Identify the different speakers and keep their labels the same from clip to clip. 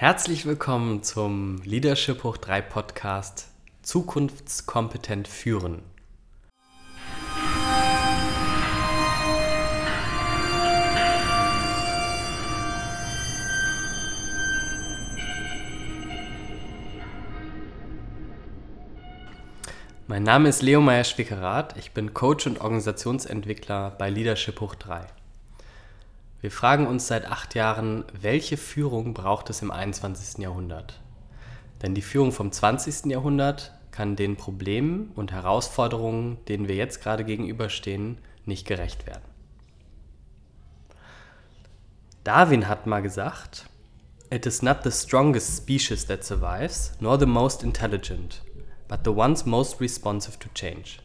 Speaker 1: Herzlich willkommen zum Leadership Hoch 3 Podcast Zukunftskompetent führen. Mein Name ist Leo Meyer-Schwickerath. Ich bin Coach und Organisationsentwickler bei Leadership Hoch 3. Wir fragen uns seit acht Jahren, welche Führung braucht es im 21. Jahrhundert? Denn die Führung vom 20. Jahrhundert kann den Problemen und Herausforderungen, denen wir jetzt gerade gegenüberstehen, nicht gerecht werden. Darwin hat mal gesagt, It is not the strongest species that survives, nor the most intelligent, but the ones most responsive to change.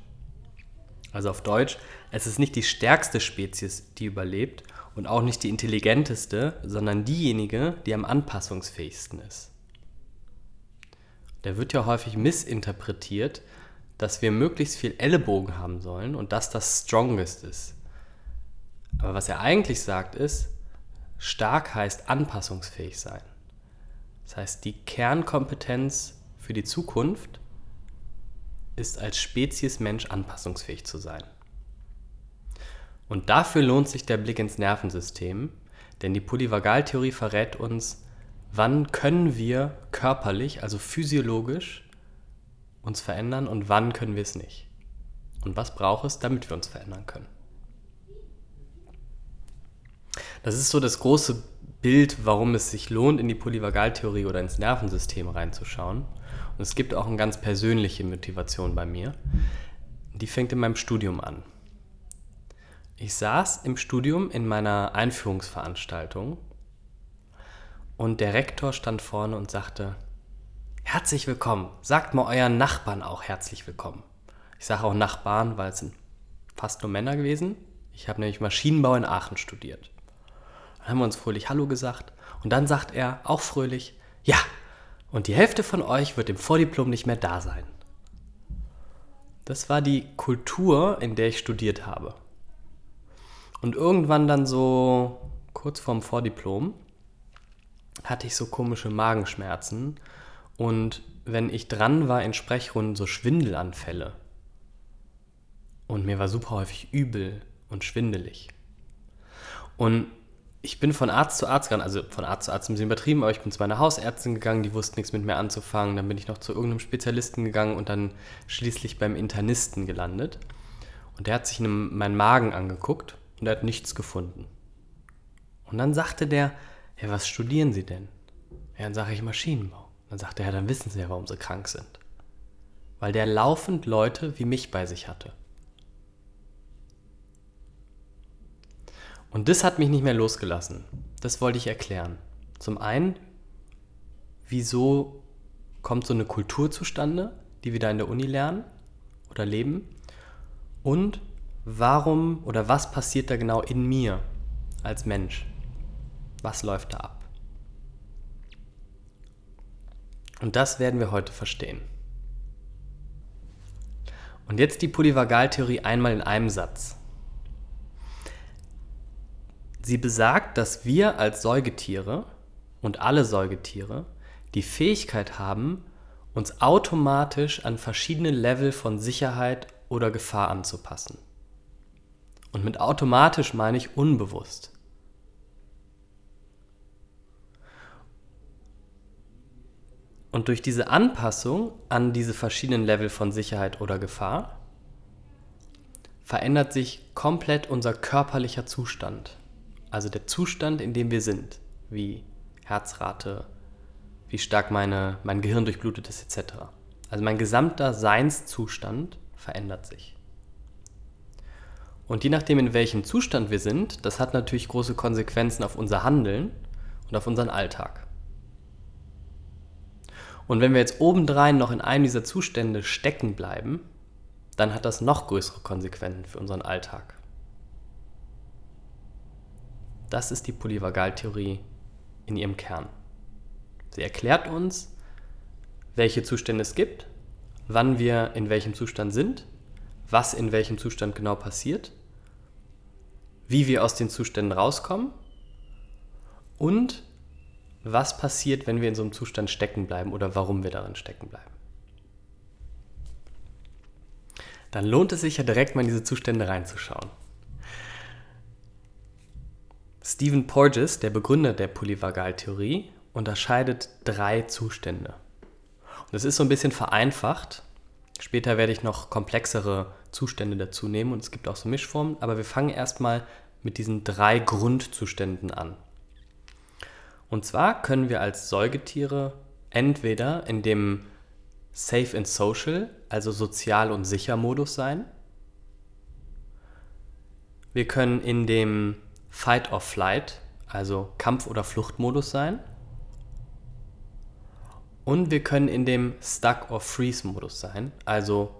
Speaker 1: Also auf Deutsch, es ist nicht die stärkste Spezies, die überlebt und auch nicht die intelligenteste, sondern diejenige, die am anpassungsfähigsten ist. Der wird ja häufig missinterpretiert, dass wir möglichst viel Ellenbogen haben sollen und dass das Strongest ist. Aber was er eigentlich sagt ist, stark heißt anpassungsfähig sein. Das heißt, die Kernkompetenz für die Zukunft ist als Spezies Mensch anpassungsfähig zu sein. Und dafür lohnt sich der Blick ins Nervensystem, denn die Polyvagaltheorie verrät uns, wann können wir körperlich, also physiologisch, uns verändern und wann können wir es nicht. Und was braucht es, damit wir uns verändern können. Das ist so das große Bild, warum es sich lohnt, in die Polyvagaltheorie oder ins Nervensystem reinzuschauen. Und es gibt auch eine ganz persönliche Motivation bei mir. Die fängt in meinem Studium an. Ich saß im Studium in meiner Einführungsveranstaltung und der Rektor stand vorne und sagte, Herzlich willkommen, sagt mal euren Nachbarn auch herzlich willkommen. Ich sage auch Nachbarn, weil es sind fast nur Männer gewesen. Ich habe nämlich Maschinenbau in Aachen studiert. Dann haben wir uns fröhlich Hallo gesagt und dann sagt er auch fröhlich, ja, und die Hälfte von euch wird im Vordiplom nicht mehr da sein. Das war die Kultur, in der ich studiert habe. Und irgendwann dann so kurz vorm Vordiplom hatte ich so komische Magenschmerzen und wenn ich dran war in Sprechrunden so Schwindelanfälle. Und mir war super häufig übel und schwindelig. Und ich bin von Arzt zu Arzt gegangen, also von Arzt zu Arzt ein bisschen übertrieben, aber ich bin zu meiner Hausärztin gegangen, die wussten nichts mit mir anzufangen. Dann bin ich noch zu irgendeinem Spezialisten gegangen und dann schließlich beim Internisten gelandet. Und der hat sich meinen Magen angeguckt und er hat nichts gefunden. Und dann sagte der, ja, was studieren Sie denn? Ja, dann sage ich Maschinenbau. Dann sagte er, ja, dann wissen Sie ja, warum Sie krank sind. Weil der laufend Leute wie mich bei sich hatte. Und das hat mich nicht mehr losgelassen. Das wollte ich erklären. Zum einen, wieso kommt so eine Kultur zustande, die wir da in der Uni lernen oder leben? Und warum oder was passiert da genau in mir als Mensch? Was läuft da ab? Und das werden wir heute verstehen. Und jetzt die Polyvagaltheorie einmal in einem Satz. Sie besagt, dass wir als Säugetiere und alle Säugetiere die Fähigkeit haben, uns automatisch an verschiedene Level von Sicherheit oder Gefahr anzupassen. Und mit automatisch meine ich unbewusst. Und durch diese Anpassung an diese verschiedenen Level von Sicherheit oder Gefahr verändert sich komplett unser körperlicher Zustand. Also der Zustand, in dem wir sind, wie Herzrate, wie stark meine, mein Gehirn durchblutet ist, etc. Also mein gesamter Seinszustand verändert sich. Und je nachdem, in welchem Zustand wir sind, das hat natürlich große Konsequenzen auf unser Handeln und auf unseren Alltag. Und wenn wir jetzt obendrein noch in einem dieser Zustände stecken bleiben, dann hat das noch größere Konsequenzen für unseren Alltag. Das ist die Polyvagaltheorie in ihrem Kern. Sie erklärt uns, welche Zustände es gibt, wann wir in welchem Zustand sind was in welchem Zustand genau passiert, wie wir aus den Zuständen rauskommen und was passiert, wenn wir in so einem Zustand stecken bleiben oder warum wir darin stecken bleiben. Dann lohnt es sich ja direkt mal in diese Zustände reinzuschauen. Stephen Porges, der Begründer der Polyvagaltheorie, unterscheidet drei Zustände. Und das ist so ein bisschen vereinfacht. Später werde ich noch komplexere Zustände dazu nehmen und es gibt auch so Mischformen, aber wir fangen erstmal mit diesen drei Grundzuständen an. Und zwar können wir als Säugetiere entweder in dem Safe and Social, also sozial und sicher Modus sein. Wir können in dem Fight or Flight, also Kampf- oder Fluchtmodus sein. Und wir können in dem Stuck or Freeze Modus sein, also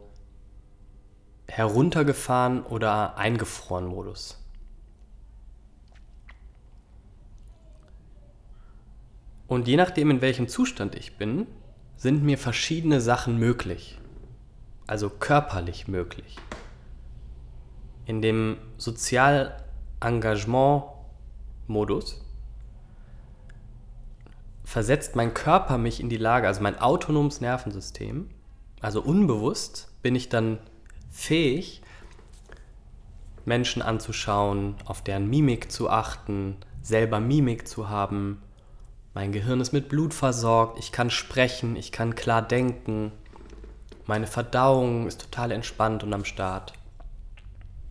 Speaker 1: heruntergefahren oder eingefroren Modus. Und je nachdem, in welchem Zustand ich bin, sind mir verschiedene Sachen möglich. Also körperlich möglich. In dem Sozialengagement-Modus versetzt mein Körper mich in die Lage, also mein autonomes Nervensystem, also unbewusst bin ich dann fähig, Menschen anzuschauen, auf deren Mimik zu achten, selber Mimik zu haben, mein Gehirn ist mit Blut versorgt, ich kann sprechen, ich kann klar denken. Meine Verdauung ist total entspannt und am Start.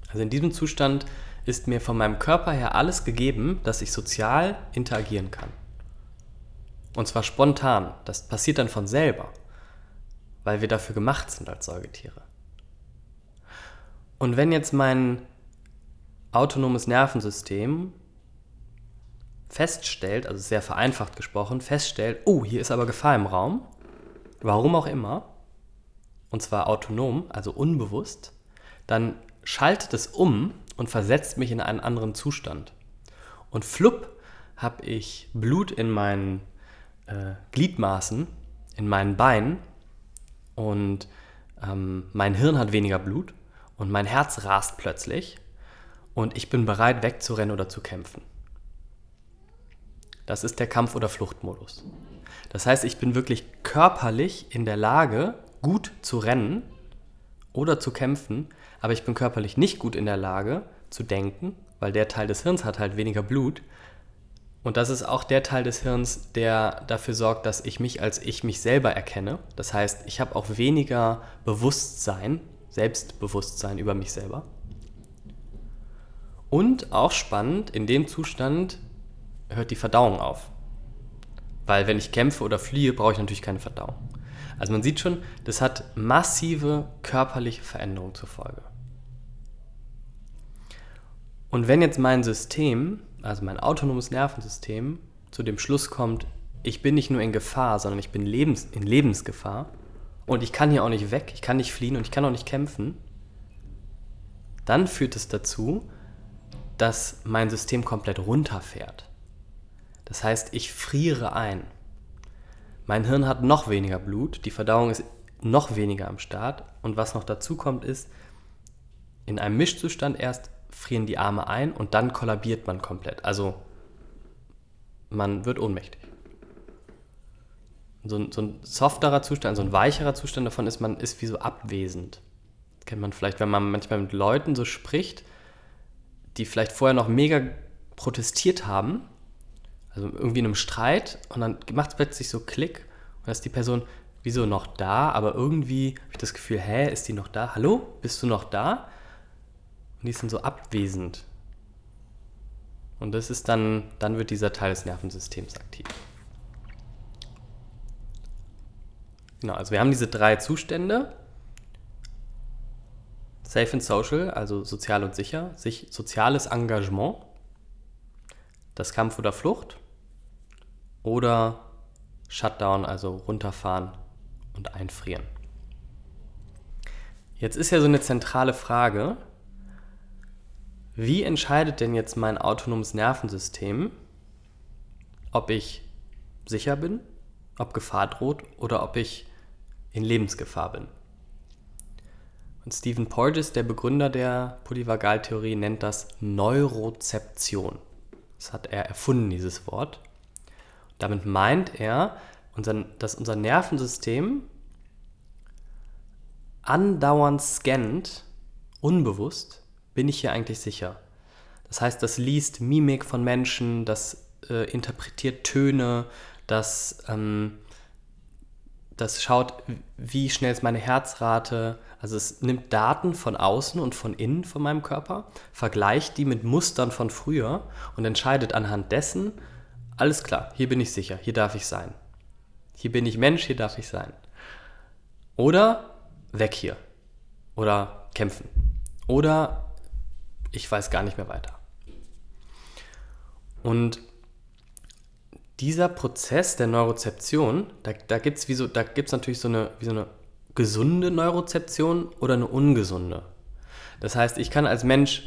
Speaker 1: Also in diesem Zustand ist mir von meinem Körper her alles gegeben, dass ich sozial interagieren kann. Und zwar spontan. Das passiert dann von selber, weil wir dafür gemacht sind als Säugetiere. Und wenn jetzt mein autonomes Nervensystem feststellt, also sehr vereinfacht gesprochen, feststellt, oh, hier ist aber Gefahr im Raum, warum auch immer, und zwar autonom, also unbewusst, dann schaltet es um und versetzt mich in einen anderen Zustand. Und flupp habe ich Blut in meinen äh, Gliedmaßen, in meinen Beinen und ähm, mein Hirn hat weniger Blut und mein Herz rast plötzlich und ich bin bereit wegzurennen oder zu kämpfen. Das ist der Kampf- oder Fluchtmodus. Das heißt, ich bin wirklich körperlich in der Lage, gut zu rennen oder zu kämpfen, aber ich bin körperlich nicht gut in der Lage zu denken, weil der Teil des Hirns hat halt weniger Blut. Und das ist auch der Teil des Hirns, der dafür sorgt, dass ich mich als ich mich selber erkenne. Das heißt, ich habe auch weniger Bewusstsein, Selbstbewusstsein über mich selber. Und auch spannend, in dem Zustand hört die Verdauung auf. Weil wenn ich kämpfe oder fliehe, brauche ich natürlich keine Verdauung. Also man sieht schon, das hat massive körperliche Veränderungen zur Folge. Und wenn jetzt mein System, also mein autonomes Nervensystem, zu dem Schluss kommt, ich bin nicht nur in Gefahr, sondern ich bin lebens, in Lebensgefahr und ich kann hier auch nicht weg, ich kann nicht fliehen und ich kann auch nicht kämpfen, dann führt es dazu, dass mein System komplett runterfährt. Das heißt, ich friere ein. Mein Hirn hat noch weniger Blut, die Verdauung ist noch weniger am Start und was noch dazu kommt ist, in einem Mischzustand erst frieren die Arme ein und dann kollabiert man komplett. Also man wird ohnmächtig. So ein, so ein softerer Zustand, so ein weicherer Zustand davon ist, man ist wie so abwesend. Das kennt man vielleicht, wenn man manchmal mit Leuten so spricht, die vielleicht vorher noch mega protestiert haben also irgendwie in einem Streit und dann macht es plötzlich so Klick und dann ist die Person wieso noch da, aber irgendwie habe ich das Gefühl, hä, ist die noch da? Hallo, bist du noch da? Und die sind so abwesend. Und das ist dann, dann wird dieser Teil des Nervensystems aktiv. Genau, also wir haben diese drei Zustände. Safe and Social, also sozial und sicher, sich, soziales Engagement, das Kampf oder Flucht oder Shutdown, also runterfahren und einfrieren. Jetzt ist ja so eine zentrale Frage, wie entscheidet denn jetzt mein autonomes Nervensystem, ob ich sicher bin, ob Gefahr droht oder ob ich in Lebensgefahr bin? Und Stephen Porges, der Begründer der Polyvagaltheorie, nennt das Neurozeption. Das hat er erfunden, dieses Wort. Damit meint er, dass unser Nervensystem andauernd scannt, unbewusst, bin ich hier eigentlich sicher. Das heißt, das liest Mimik von Menschen, das äh, interpretiert Töne, das, ähm, das schaut, wie schnell ist meine Herzrate. Also es nimmt Daten von außen und von innen von meinem Körper, vergleicht die mit Mustern von früher und entscheidet anhand dessen, alles klar, hier bin ich sicher, hier darf ich sein. Hier bin ich Mensch, hier darf ich sein. Oder weg hier. Oder kämpfen. Oder ich weiß gar nicht mehr weiter. Und dieser Prozess der Neurozeption, da, da gibt es so, natürlich so eine, wie so eine gesunde Neurozeption oder eine ungesunde. Das heißt, ich kann als Mensch,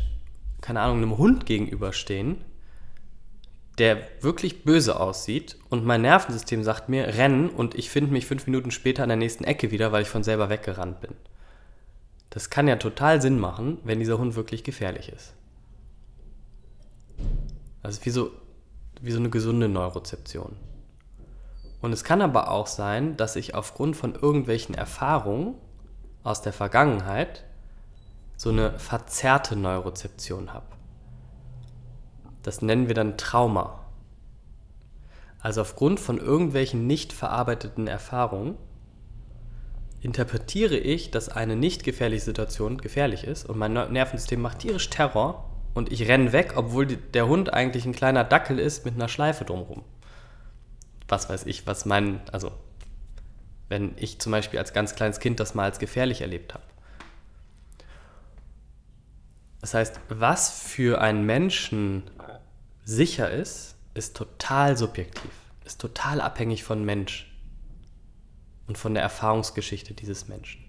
Speaker 1: keine Ahnung, einem Hund gegenüberstehen, der wirklich böse aussieht und mein Nervensystem sagt mir, rennen und ich finde mich fünf Minuten später an der nächsten Ecke wieder, weil ich von selber weggerannt bin. Das kann ja total Sinn machen, wenn dieser Hund wirklich gefährlich ist. Also wie so, wie so eine gesunde Neurozeption. Und es kann aber auch sein, dass ich aufgrund von irgendwelchen Erfahrungen aus der Vergangenheit so eine verzerrte Neurozeption habe. Das nennen wir dann Trauma. Also aufgrund von irgendwelchen nicht verarbeiteten Erfahrungen interpretiere ich, dass eine nicht gefährliche Situation gefährlich ist und mein Nervensystem macht tierisch Terror und ich renne weg, obwohl der Hund eigentlich ein kleiner Dackel ist mit einer Schleife drumherum. Was weiß ich, was mein, also wenn ich zum Beispiel als ganz kleines Kind das mal als gefährlich erlebt habe. Das heißt, was für einen Menschen sicher ist, ist total subjektiv, ist total abhängig von Mensch und von der Erfahrungsgeschichte dieses Menschen.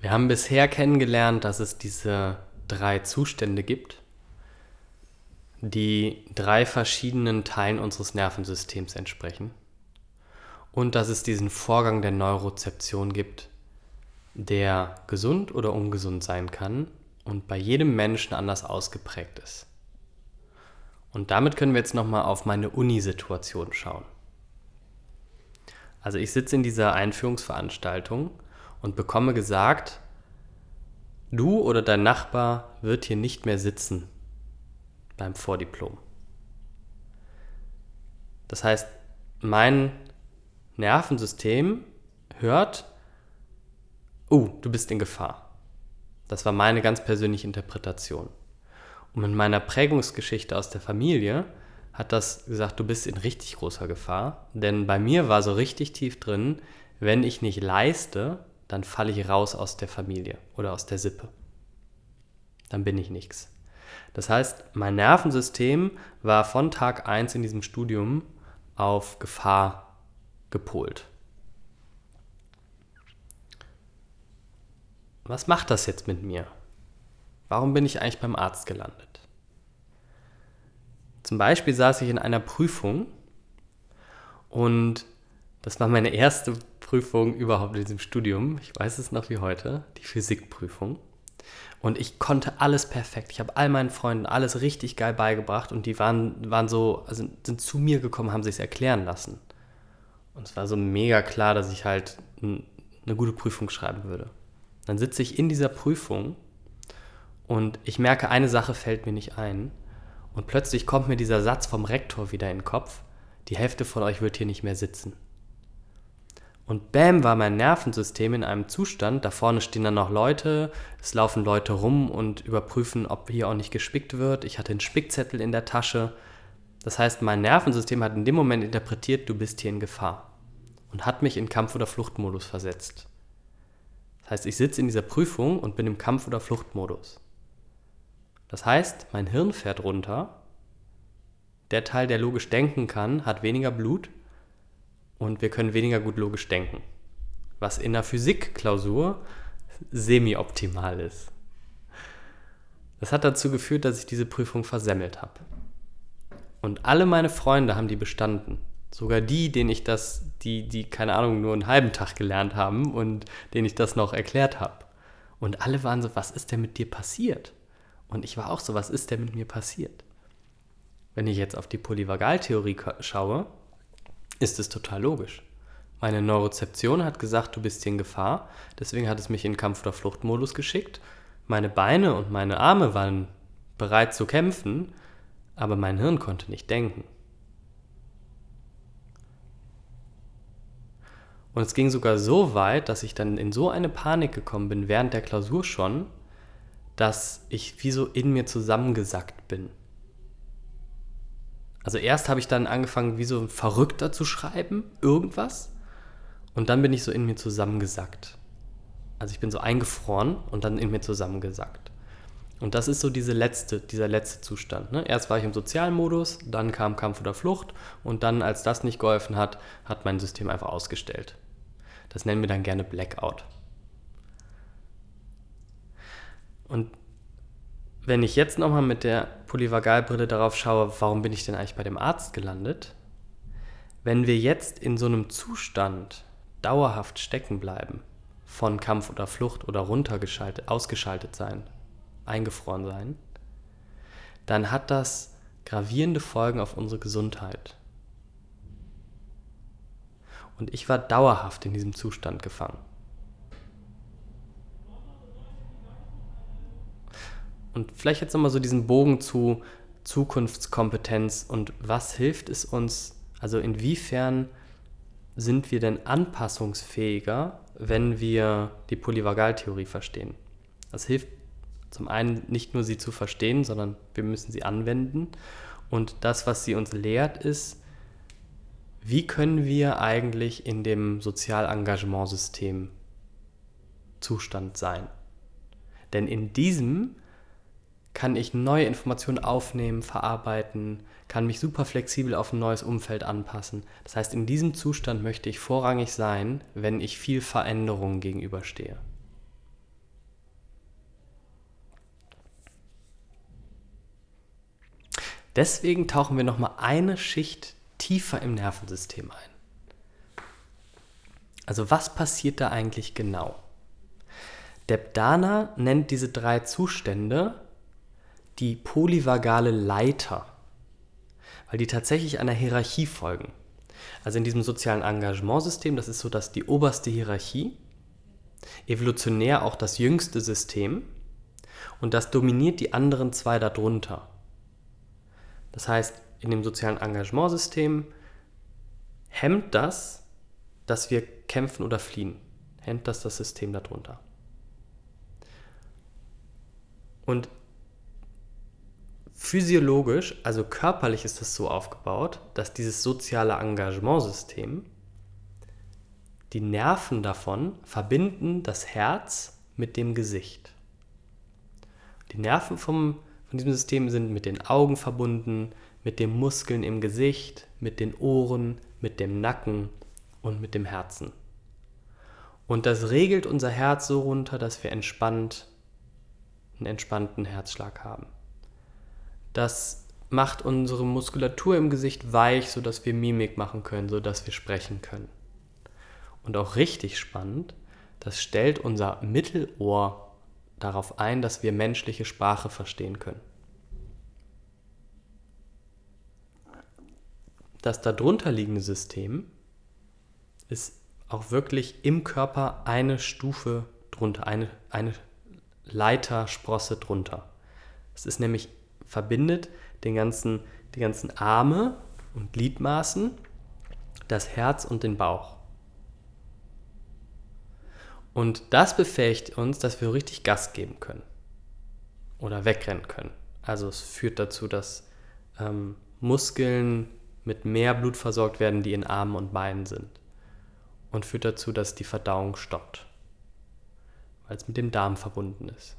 Speaker 1: Wir haben bisher kennengelernt, dass es diese drei Zustände gibt, die drei verschiedenen Teilen unseres Nervensystems entsprechen und dass es diesen Vorgang der Neurozeption gibt, der gesund oder ungesund sein kann und bei jedem Menschen anders ausgeprägt ist. Und damit können wir jetzt nochmal auf meine Uni-Situation schauen. Also ich sitze in dieser Einführungsveranstaltung und bekomme gesagt, du oder dein Nachbar wird hier nicht mehr sitzen beim Vordiplom. Das heißt, mein Nervensystem hört, oh, du bist in Gefahr. Das war meine ganz persönliche Interpretation. Und in meiner Prägungsgeschichte aus der Familie hat das gesagt, du bist in richtig großer Gefahr. Denn bei mir war so richtig tief drin, wenn ich nicht leiste, dann falle ich raus aus der Familie oder aus der Sippe. Dann bin ich nichts. Das heißt, mein Nervensystem war von Tag 1 in diesem Studium auf Gefahr gepolt. was macht das jetzt mit mir? Warum bin ich eigentlich beim Arzt gelandet? Zum Beispiel saß ich in einer Prüfung und das war meine erste Prüfung überhaupt in diesem Studium. Ich weiß es noch wie heute, die Physikprüfung. Und ich konnte alles perfekt. Ich habe all meinen Freunden alles richtig geil beigebracht und die waren, waren so, also sind zu mir gekommen, haben sich erklären lassen. Und es war so mega klar, dass ich halt eine gute Prüfung schreiben würde. Dann sitze ich in dieser Prüfung und ich merke, eine Sache fällt mir nicht ein. Und plötzlich kommt mir dieser Satz vom Rektor wieder in den Kopf. Die Hälfte von euch wird hier nicht mehr sitzen. Und bam war mein Nervensystem in einem Zustand, da vorne stehen dann noch Leute, es laufen Leute rum und überprüfen, ob hier auch nicht gespickt wird. Ich hatte einen Spickzettel in der Tasche. Das heißt, mein Nervensystem hat in dem Moment interpretiert, du bist hier in Gefahr und hat mich in Kampf- oder Fluchtmodus versetzt. Das heißt, ich sitze in dieser Prüfung und bin im Kampf- oder Fluchtmodus. Das heißt, mein Hirn fährt runter. Der Teil, der logisch denken kann, hat weniger Blut und wir können weniger gut logisch denken. Was in der Physikklausur semi-optimal ist. Das hat dazu geführt, dass ich diese Prüfung versemmelt habe. Und alle meine Freunde haben die bestanden. Sogar die, denen ich das, die, die, keine Ahnung, nur einen halben Tag gelernt haben und denen ich das noch erklärt habe. Und alle waren so, was ist denn mit dir passiert? Und ich war auch so, was ist denn mit mir passiert? Wenn ich jetzt auf die Polyvagaltheorie schaue, ist es total logisch. Meine Neurozeption hat gesagt, du bist hier in Gefahr, deswegen hat es mich in Kampf- oder Fluchtmodus geschickt. Meine Beine und meine Arme waren bereit zu kämpfen, aber mein Hirn konnte nicht denken. Und es ging sogar so weit, dass ich dann in so eine Panik gekommen bin, während der Klausur schon, dass ich wie so in mir zusammengesackt bin. Also erst habe ich dann angefangen, wie so ein Verrückter zu schreiben, irgendwas. Und dann bin ich so in mir zusammengesackt. Also ich bin so eingefroren und dann in mir zusammengesackt. Und das ist so diese letzte, dieser letzte Zustand. Ne? Erst war ich im sozialen Modus, dann kam Kampf oder Flucht und dann, als das nicht geholfen hat, hat mein System einfach ausgestellt. Das nennen wir dann gerne Blackout. Und wenn ich jetzt nochmal mit der Polyvagalbrille darauf schaue, warum bin ich denn eigentlich bei dem Arzt gelandet? Wenn wir jetzt in so einem Zustand dauerhaft stecken bleiben, von Kampf oder Flucht oder runtergeschaltet, ausgeschaltet sein, eingefroren sein, dann hat das gravierende Folgen auf unsere Gesundheit. Und ich war dauerhaft in diesem Zustand gefangen. Und vielleicht jetzt nochmal so diesen Bogen zu Zukunftskompetenz und was hilft es uns, also inwiefern sind wir denn anpassungsfähiger, wenn wir die Polyvagaltheorie verstehen? Das hilft zum einen nicht nur sie zu verstehen, sondern wir müssen sie anwenden. Und das, was sie uns lehrt, ist, wie können wir eigentlich in dem Sozialengagementsystem Zustand sein? Denn in diesem kann ich neue Informationen aufnehmen, verarbeiten, kann mich super flexibel auf ein neues Umfeld anpassen. Das heißt, in diesem Zustand möchte ich vorrangig sein, wenn ich viel Veränderungen gegenüberstehe. Deswegen tauchen wir nochmal eine Schicht tiefer im Nervensystem ein. Also was passiert da eigentlich genau? Debdana nennt diese drei Zustände die polyvagale Leiter, weil die tatsächlich einer Hierarchie folgen. Also in diesem sozialen Engagementsystem, das ist so dass die oberste Hierarchie, evolutionär auch das jüngste System und das dominiert die anderen zwei darunter. Das heißt, in dem sozialen Engagementsystem hemmt das, dass wir kämpfen oder fliehen. Hemmt das das System darunter. Und physiologisch, also körperlich ist das so aufgebaut, dass dieses soziale Engagementsystem, die Nerven davon verbinden das Herz mit dem Gesicht. Die Nerven vom, von diesem System sind mit den Augen verbunden, mit den Muskeln im Gesicht, mit den Ohren, mit dem Nacken und mit dem Herzen. Und das regelt unser Herz so runter, dass wir entspannt einen entspannten Herzschlag haben. Das macht unsere Muskulatur im Gesicht weich, sodass wir Mimik machen können, sodass wir sprechen können. Und auch richtig spannend, das stellt unser Mittelohr darauf ein, dass wir menschliche Sprache verstehen können. Das darunter liegende System ist auch wirklich im Körper eine Stufe drunter, eine, eine Leitersprosse drunter. Es ist nämlich verbindet den ganzen, die ganzen Arme und Gliedmaßen, das Herz und den Bauch. Und das befähigt uns, dass wir richtig Gas geben können oder wegrennen können. Also es führt dazu, dass ähm, Muskeln mit mehr Blut versorgt werden, die in Armen und Beinen sind. Und führt dazu, dass die Verdauung stoppt, weil es mit dem Darm verbunden ist.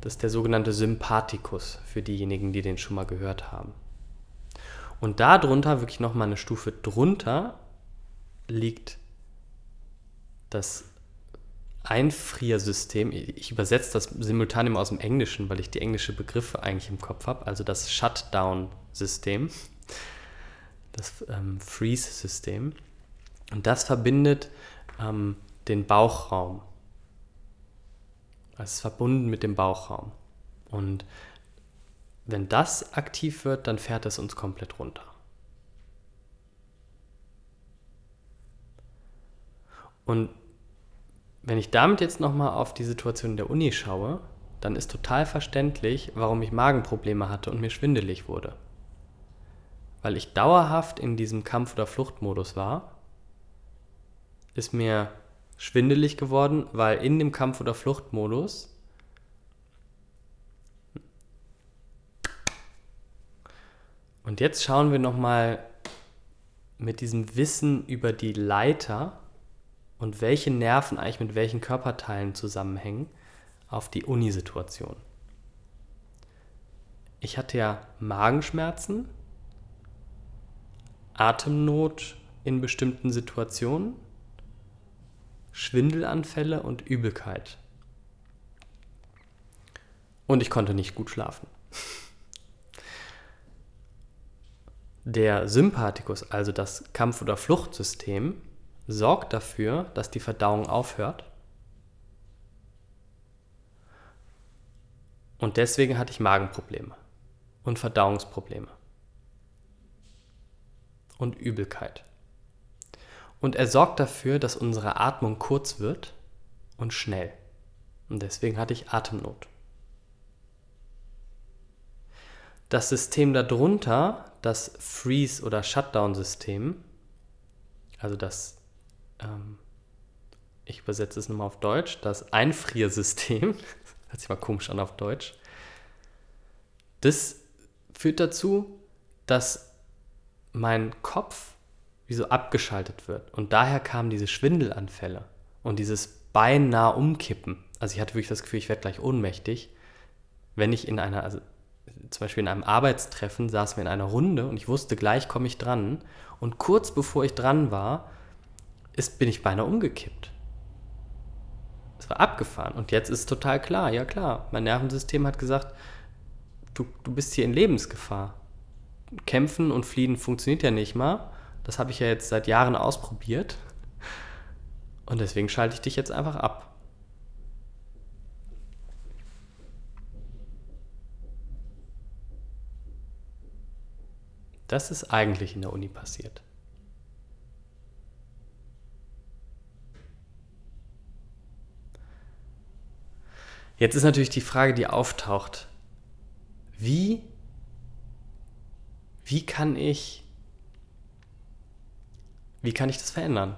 Speaker 1: Das ist der sogenannte Sympathikus für diejenigen, die den schon mal gehört haben. Und darunter, wirklich nochmal eine Stufe drunter, liegt das Einfriersystem. Ich übersetze das simultan immer aus dem Englischen, weil ich die englische Begriffe eigentlich im Kopf habe. Also das Shutdown-System, das ähm, Freeze-System. Und das verbindet ähm, den Bauchraum Es ist verbunden mit dem Bauchraum. Und wenn das aktiv wird, dann fährt es uns komplett runter. Und wenn ich damit jetzt nochmal auf die Situation in der Uni schaue, dann ist total verständlich, warum ich Magenprobleme hatte und mir schwindelig wurde. Weil ich dauerhaft in diesem Kampf- oder Fluchtmodus war, ist mir schwindelig geworden, weil in dem Kampf- oder Fluchtmodus Und jetzt schauen wir nochmal mit diesem Wissen über die Leiter und welche Nerven eigentlich mit welchen Körperteilen zusammenhängen auf die Uni-Situation. Ich hatte ja Magenschmerzen, Atemnot in bestimmten Situationen, Schwindelanfälle und Übelkeit. Und ich konnte nicht gut schlafen. Der Sympathikus, also das Kampf- oder Fluchtsystem, sorgt dafür, dass die Verdauung aufhört. Und deswegen hatte ich Magenprobleme und Verdauungsprobleme und Übelkeit. Und er sorgt dafür, dass unsere Atmung kurz wird und schnell. Und deswegen hatte ich Atemnot. Das System darunter, das Freeze- oder Shutdown-System, also das ähm, ich übersetze es nochmal auf Deutsch, das Einfriersystem, hört sich mal komisch an auf Deutsch, das führt dazu, dass mein Kopf wie so abgeschaltet wird. Und daher kamen diese Schwindelanfälle und dieses beinahe Umkippen. Also ich hatte wirklich das Gefühl, ich werde gleich ohnmächtig, wenn ich in einer, also zum Beispiel in einem Arbeitstreffen saßen wir in einer Runde und ich wusste, gleich komme ich dran. Und kurz bevor ich dran war, ist, bin ich beinahe umgekippt. Es war abgefahren. Und jetzt ist total klar, ja klar, mein Nervensystem hat gesagt, du, du bist hier in Lebensgefahr. Kämpfen und fliehen funktioniert ja nicht mal. Das habe ich ja jetzt seit Jahren ausprobiert. Und deswegen schalte ich dich jetzt einfach ab. Das ist eigentlich in der Uni passiert. Jetzt ist natürlich die Frage, die auftaucht. Wie, wie kann ich, wie kann ich das verändern?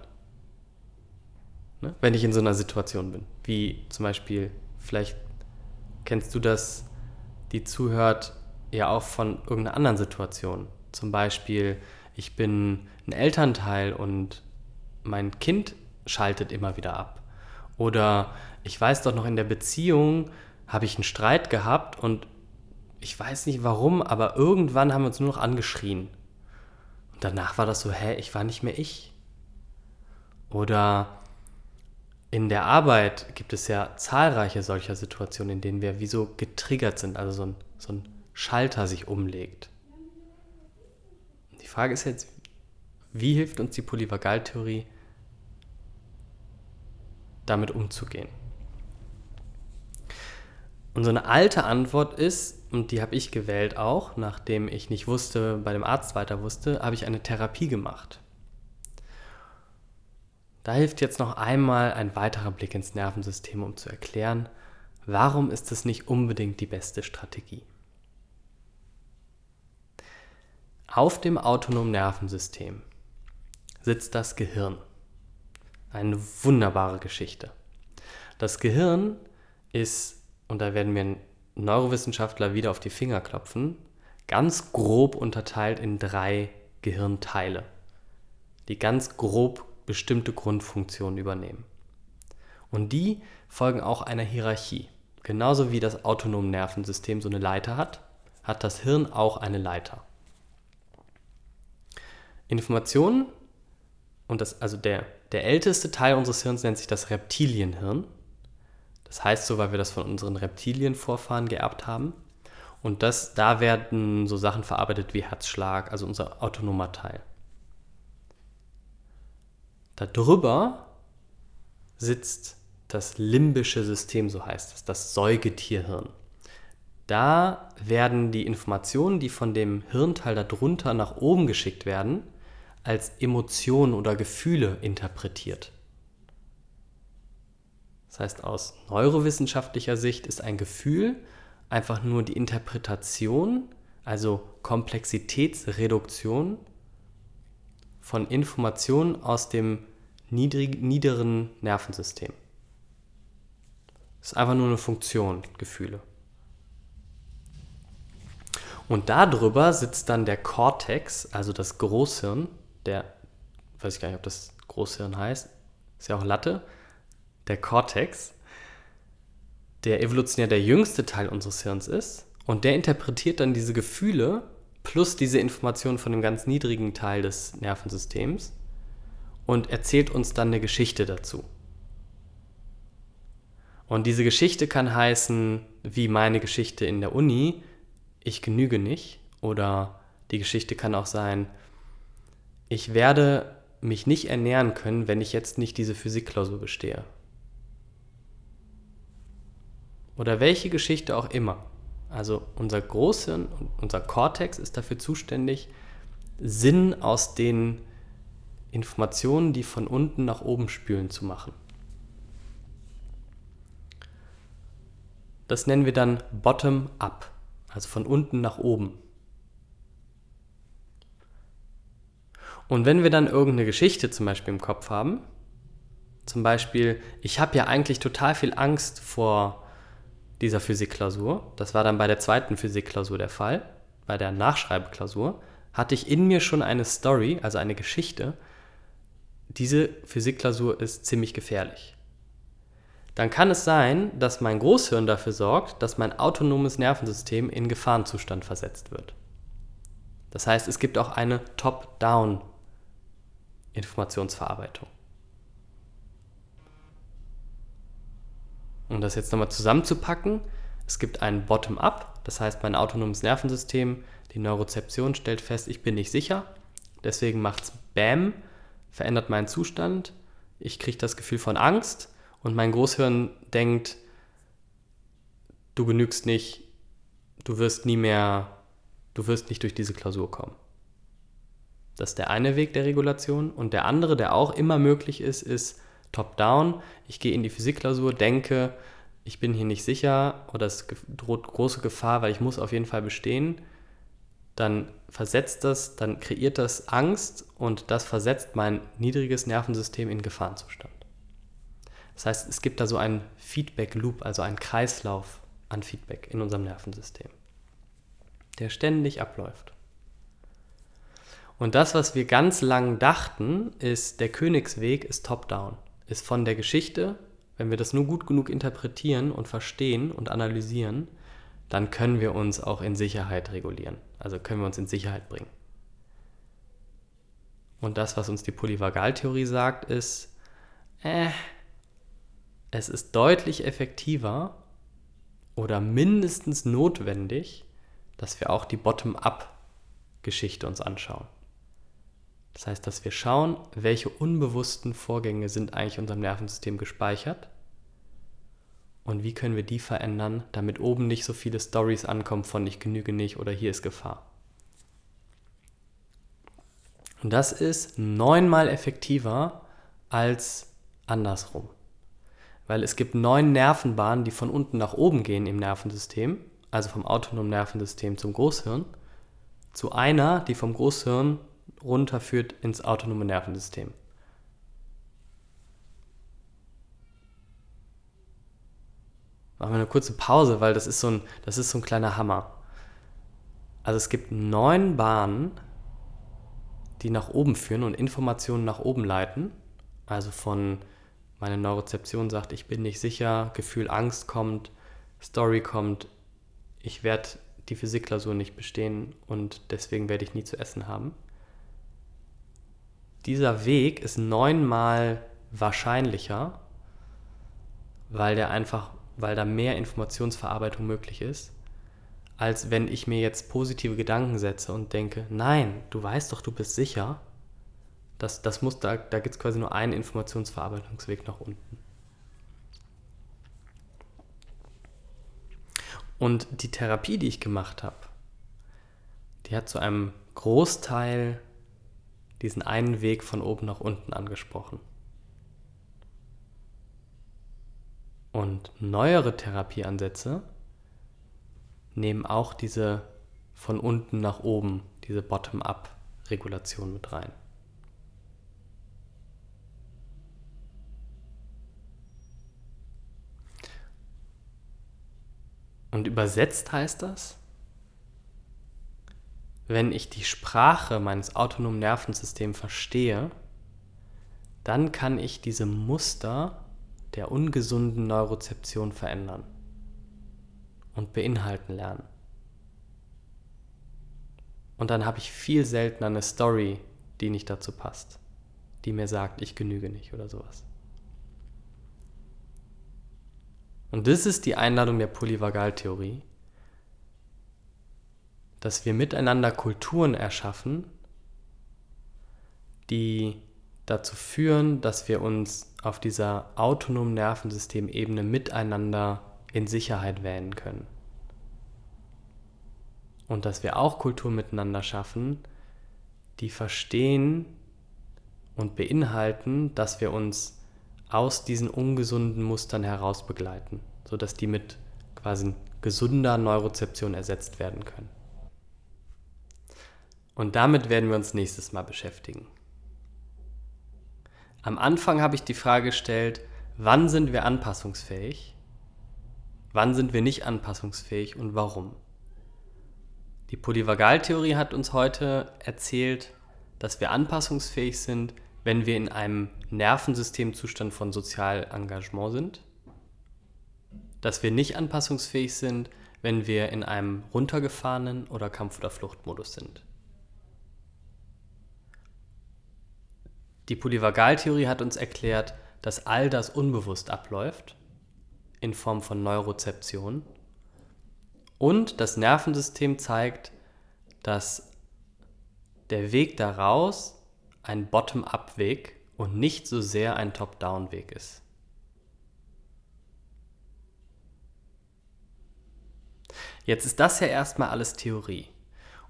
Speaker 1: Ne? Wenn ich in so einer Situation bin. Wie zum Beispiel, vielleicht kennst du das, die zuhört, ja auch von irgendeiner anderen Situation. Zum Beispiel, ich bin ein Elternteil und mein Kind schaltet immer wieder ab. Oder ich weiß doch noch, in der Beziehung habe ich einen Streit gehabt und ich weiß nicht warum, aber irgendwann haben wir uns nur noch angeschrien. Danach war das so, hä, ich war nicht mehr ich. Oder in der Arbeit gibt es ja zahlreiche solcher Situationen, in denen wir wie so getriggert sind, also so ein, so ein Schalter sich umlegt. Die Frage ist jetzt, wie hilft uns die Polyvagaltheorie, damit umzugehen? Und so eine alte Antwort ist, und die habe ich gewählt auch, nachdem ich nicht wusste, bei dem Arzt weiter wusste, habe ich eine Therapie gemacht. Da hilft jetzt noch einmal ein weiterer Blick ins Nervensystem, um zu erklären, warum ist es nicht unbedingt die beste Strategie. Auf dem autonomen Nervensystem sitzt das Gehirn. Eine wunderbare Geschichte. Das Gehirn ist und da werden mir Neurowissenschaftler wieder auf die Finger klopfen, ganz grob unterteilt in drei Gehirnteile, die ganz grob bestimmte Grundfunktionen übernehmen. Und die folgen auch einer Hierarchie. Genauso wie das autonome Nervensystem so eine Leiter hat, hat das Hirn auch eine Leiter. Informationen, und das, also der, der älteste Teil unseres Hirns nennt sich das Reptilienhirn. Das heißt so, weil wir das von unseren Reptilienvorfahren geerbt haben. Und das, da werden so Sachen verarbeitet wie Herzschlag, also unser autonomer Teil. Darüber sitzt das limbische System, so heißt es, das Säugetierhirn. Da werden die Informationen, die von dem Hirnteil darunter nach oben geschickt werden, als Emotionen oder Gefühle interpretiert. Das heißt, aus neurowissenschaftlicher Sicht ist ein Gefühl einfach nur die Interpretation, also Komplexitätsreduktion von Informationen aus dem niedrig, niederen Nervensystem. Das ist einfach nur eine Funktion, Gefühle. Und darüber sitzt dann der Cortex, also das Großhirn, der, weiß ich gar nicht, ob das Großhirn heißt, ist ja auch Latte, der Cortex, der evolutionär der jüngste Teil unseres Hirns ist. Und der interpretiert dann diese Gefühle plus diese Informationen von dem ganz niedrigen Teil des Nervensystems und erzählt uns dann eine Geschichte dazu. Und diese Geschichte kann heißen, wie meine Geschichte in der Uni, ich genüge nicht. Oder die Geschichte kann auch sein, ich werde mich nicht ernähren können, wenn ich jetzt nicht diese Physikklausur bestehe. Oder welche Geschichte auch immer. Also unser Großhirn, unser Kortex ist dafür zuständig, Sinn aus den Informationen, die von unten nach oben spülen, zu machen. Das nennen wir dann Bottom-up, also von unten nach oben. Und wenn wir dann irgendeine Geschichte zum Beispiel im Kopf haben, zum Beispiel, ich habe ja eigentlich total viel Angst vor dieser Physikklausur, das war dann bei der zweiten Physikklausur der Fall, bei der Nachschreibklausur, hatte ich in mir schon eine Story, also eine Geschichte, diese Physikklausur ist ziemlich gefährlich. Dann kann es sein, dass mein Großhirn dafür sorgt, dass mein autonomes Nervensystem in Gefahrenzustand versetzt wird. Das heißt, es gibt auch eine Top-Down-Informationsverarbeitung. Um das jetzt nochmal zusammenzupacken, es gibt ein Bottom-up, das heißt mein autonomes Nervensystem, die Neurozeption stellt fest, ich bin nicht sicher, deswegen macht es BAM, verändert meinen Zustand, ich kriege das Gefühl von Angst und mein Großhirn denkt, du genügst nicht, du wirst nie mehr, du wirst nicht durch diese Klausur kommen. Das ist der eine Weg der Regulation und der andere, der auch immer möglich ist, ist, top-down. Ich gehe in die Physikklausur, denke, ich bin hier nicht sicher oder es droht große Gefahr, weil ich muss auf jeden Fall bestehen. Dann versetzt das, dann kreiert das Angst und das versetzt mein niedriges Nervensystem in Gefahrenzustand. Das heißt, es gibt da so einen Feedback-Loop, also einen Kreislauf an Feedback in unserem Nervensystem, der ständig abläuft. Und das, was wir ganz lang dachten, ist, der Königsweg ist top-down ist von der Geschichte, wenn wir das nur gut genug interpretieren und verstehen und analysieren, dann können wir uns auch in Sicherheit regulieren. Also können wir uns in Sicherheit bringen. Und das, was uns die Polyvagaltheorie sagt, ist, äh, es ist deutlich effektiver oder mindestens notwendig, dass wir auch die Bottom-up-Geschichte uns anschauen. Das heißt, dass wir schauen, welche unbewussten Vorgänge sind eigentlich in unserem Nervensystem gespeichert und wie können wir die verändern, damit oben nicht so viele Stories ankommen von ich genüge nicht oder hier ist Gefahr. Und das ist neunmal effektiver als andersrum. Weil es gibt neun Nervenbahnen, die von unten nach oben gehen im Nervensystem, also vom autonomen Nervensystem zum Großhirn, zu einer, die vom Großhirn runterführt ins autonome Nervensystem. Machen wir eine kurze Pause, weil das ist so ein, das ist so ein kleiner Hammer. Also es gibt neun Bahnen, die nach oben führen und Informationen nach oben leiten. Also von meine Neurozeption sagt, ich bin nicht sicher, Gefühl Angst kommt, Story kommt, ich werde die Physikklausur nicht bestehen und deswegen werde ich nie zu essen haben dieser Weg ist neunmal wahrscheinlicher, weil der einfach, weil da mehr Informationsverarbeitung möglich ist, als wenn ich mir jetzt positive Gedanken setze und denke, nein, du weißt doch, du bist sicher. Das, das muss, da, da gibt es quasi nur einen Informationsverarbeitungsweg nach unten. Und die Therapie, die ich gemacht habe, die hat zu einem Großteil diesen einen Weg von oben nach unten angesprochen. Und neuere Therapieansätze nehmen auch diese von unten nach oben, diese Bottom-up-Regulation mit rein. Und übersetzt heißt das, wenn ich die Sprache meines autonomen Nervensystems verstehe, dann kann ich diese Muster der ungesunden Neurozeption verändern und beinhalten lernen. Und dann habe ich viel seltener eine Story, die nicht dazu passt, die mir sagt, ich genüge nicht oder sowas. Und das ist die Einladung der Polyvagaltheorie, dass wir miteinander Kulturen erschaffen, die dazu führen, dass wir uns auf dieser autonomen Nervensystemebene miteinander in Sicherheit wählen können. Und dass wir auch Kulturen miteinander schaffen, die verstehen und beinhalten, dass wir uns aus diesen ungesunden Mustern heraus begleiten, sodass die mit quasi gesunder Neurozeption ersetzt werden können. Und damit werden wir uns nächstes Mal beschäftigen. Am Anfang habe ich die Frage gestellt, wann sind wir anpassungsfähig? Wann sind wir nicht anpassungsfähig und warum? Die Polyvagaltheorie hat uns heute erzählt, dass wir anpassungsfähig sind, wenn wir in einem Nervensystemzustand von Sozialengagement sind, dass wir nicht anpassungsfähig sind, wenn wir in einem runtergefahrenen oder Kampf- oder Fluchtmodus sind. Die Polyvagaltheorie hat uns erklärt, dass all das unbewusst abläuft, in Form von Neurozeption. Und das Nervensystem zeigt, dass der Weg daraus ein Bottom-up-Weg und nicht so sehr ein Top-down-Weg ist. Jetzt ist das ja erstmal alles Theorie.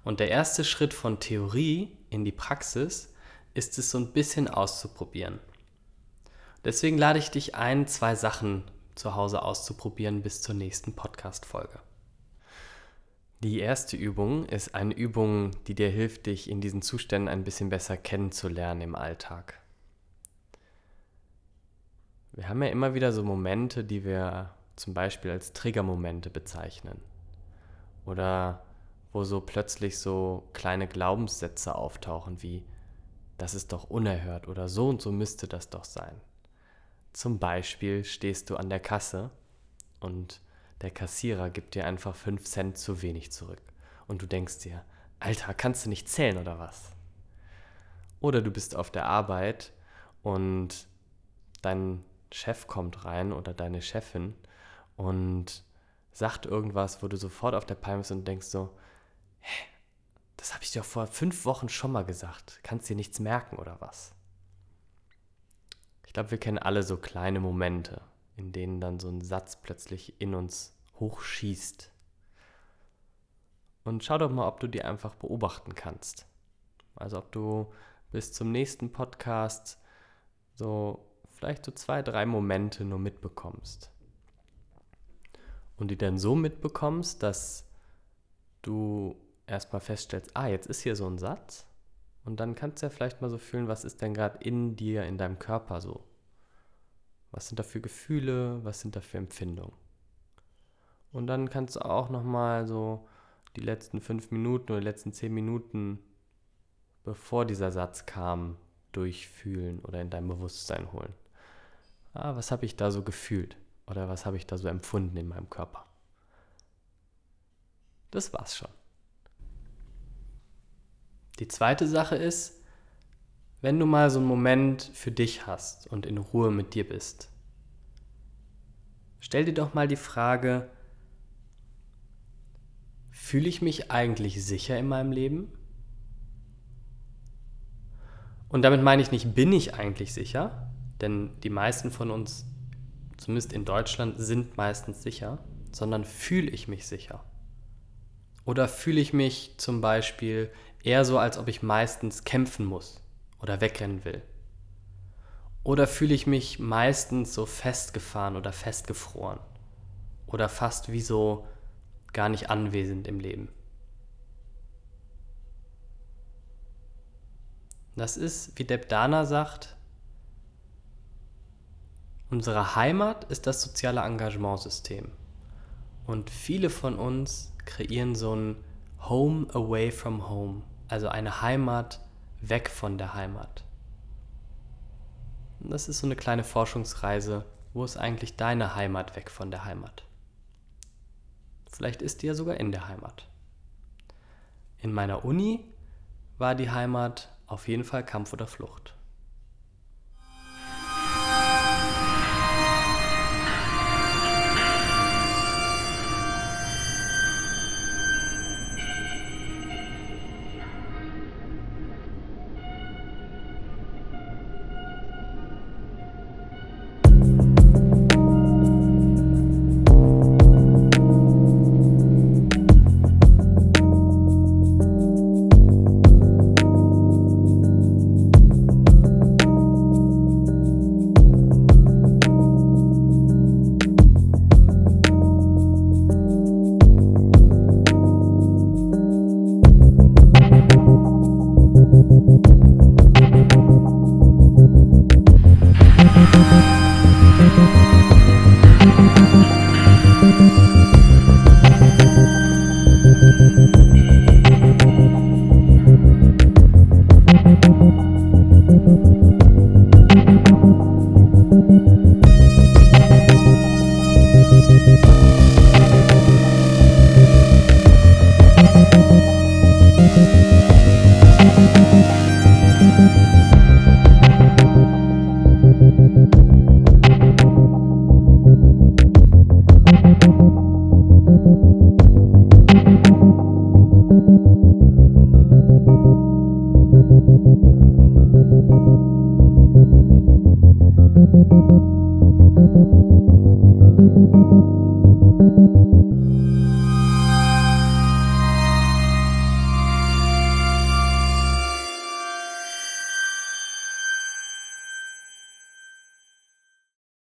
Speaker 1: Und der erste Schritt von Theorie in die Praxis ist es so ein bisschen auszuprobieren. Deswegen lade ich dich ein, zwei Sachen zu Hause auszuprobieren bis zur nächsten Podcast-Folge. Die erste Übung ist eine Übung, die dir hilft, dich in diesen Zuständen ein bisschen besser kennenzulernen im Alltag. Wir haben ja immer wieder so Momente, die wir zum Beispiel als Triggermomente bezeichnen. Oder wo so plötzlich so kleine Glaubenssätze auftauchen wie, das ist doch unerhört oder so und so müsste das doch sein. Zum Beispiel stehst du an der Kasse und der Kassierer gibt dir einfach 5 Cent zu wenig zurück. Und du denkst dir, Alter, kannst du nicht zählen oder was? Oder du bist auf der Arbeit und dein Chef kommt rein oder deine Chefin und sagt irgendwas, wo du sofort auf der Palme bist und denkst so, hä, das habe ich dir vor fünf Wochen schon mal gesagt. Kannst dir nichts merken oder was? Ich glaube, wir kennen alle so kleine Momente, in denen dann so ein Satz plötzlich in uns hochschießt. Und schau doch mal, ob du die einfach beobachten kannst. Also ob du bis zum nächsten Podcast so vielleicht so zwei, drei Momente nur mitbekommst. Und die dann so mitbekommst, dass du erstmal feststellst, ah, jetzt ist hier so ein Satz. Und dann kannst du ja vielleicht mal so fühlen, was ist denn gerade in dir, in deinem Körper so. Was sind da für Gefühle, was sind da für Empfindungen? Und dann kannst du auch nochmal so die letzten fünf Minuten oder die letzten zehn Minuten, bevor dieser Satz kam, durchfühlen oder in dein Bewusstsein holen. Ah, was habe ich da so gefühlt? Oder was habe ich da so empfunden in meinem Körper? Das war's schon. Die zweite Sache ist, wenn du mal so einen Moment für dich hast und in Ruhe mit dir bist, stell dir doch mal die Frage, fühle ich mich eigentlich sicher in meinem Leben? Und damit meine ich nicht, bin ich eigentlich sicher, denn die meisten von uns, zumindest in Deutschland, sind meistens sicher. sondern fühle ich mich sicher? Oder fühle ich mich zum Beispiel eher so, als ob ich meistens kämpfen muss oder wegrennen will? Oder fühle ich mich meistens so festgefahren oder festgefroren? Oder fast wie so gar nicht anwesend im Leben? Das ist, wie Debdana sagt, unsere Heimat ist das soziale Engagementsystem. Und viele von uns kreieren so ein Home away from home, also eine Heimat weg von der Heimat. Und das ist so eine kleine Forschungsreise, wo ist eigentlich deine Heimat weg von der Heimat? Vielleicht ist die ja sogar in der Heimat. In meiner Uni war die Heimat auf jeden Fall Kampf oder Flucht.